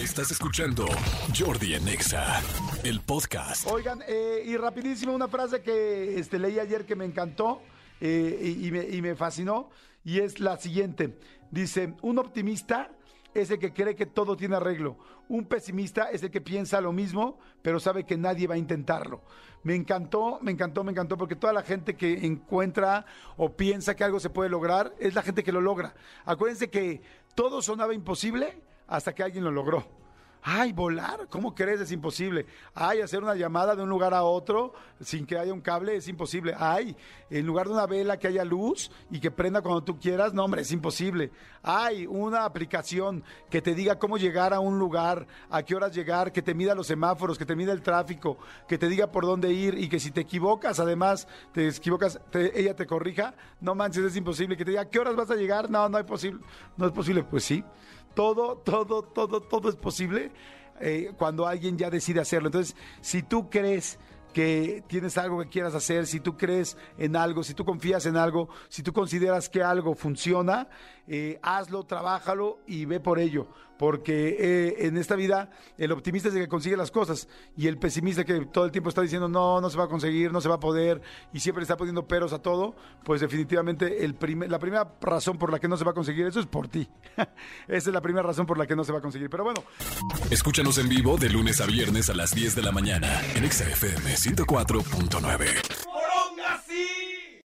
Estás escuchando Jordi Anexa, el podcast. Oigan, eh, y rapidísimo una frase que este, leí ayer que me encantó eh, y, me, y me fascinó, y es la siguiente. Dice, un optimista es el que cree que todo tiene arreglo. Un pesimista es el que piensa lo mismo, pero sabe que nadie va a intentarlo. Me encantó, me encantó, me encantó, porque toda la gente que encuentra o piensa que algo se puede lograr es la gente que lo logra. Acuérdense que todo sonaba imposible hasta que alguien lo logró. Ay, volar, ¿cómo crees? Es imposible. Ay, hacer una llamada de un lugar a otro sin que haya un cable es imposible. Ay, en lugar de una vela que haya luz y que prenda cuando tú quieras, no, hombre, es imposible. Ay, una aplicación que te diga cómo llegar a un lugar, a qué horas llegar, que te mida los semáforos, que te mida el tráfico, que te diga por dónde ir y que si te equivocas, además, te equivocas, ella te corrija. No manches, es imposible. Que te diga, ¿a qué horas vas a llegar? No, no es posible. No es posible. Pues sí. Todo, todo, todo, todo es posible eh, cuando alguien ya decide hacerlo. Entonces, si tú crees que tienes algo que quieras hacer, si tú crees en algo, si tú confías en algo, si tú consideras que algo funciona, eh, hazlo, trabájalo y ve por ello. Porque eh, en esta vida el optimista es el que consigue las cosas y el pesimista que todo el tiempo está diciendo no, no se va a conseguir, no se va a poder y siempre está poniendo peros a todo, pues definitivamente la primera razón por la que no se va a conseguir eso es por ti. Esa es la primera razón por la que no se va a conseguir. Pero bueno, Escúchanos en vivo de lunes a viernes a las 10 de la mañana en Exa FM 104.9.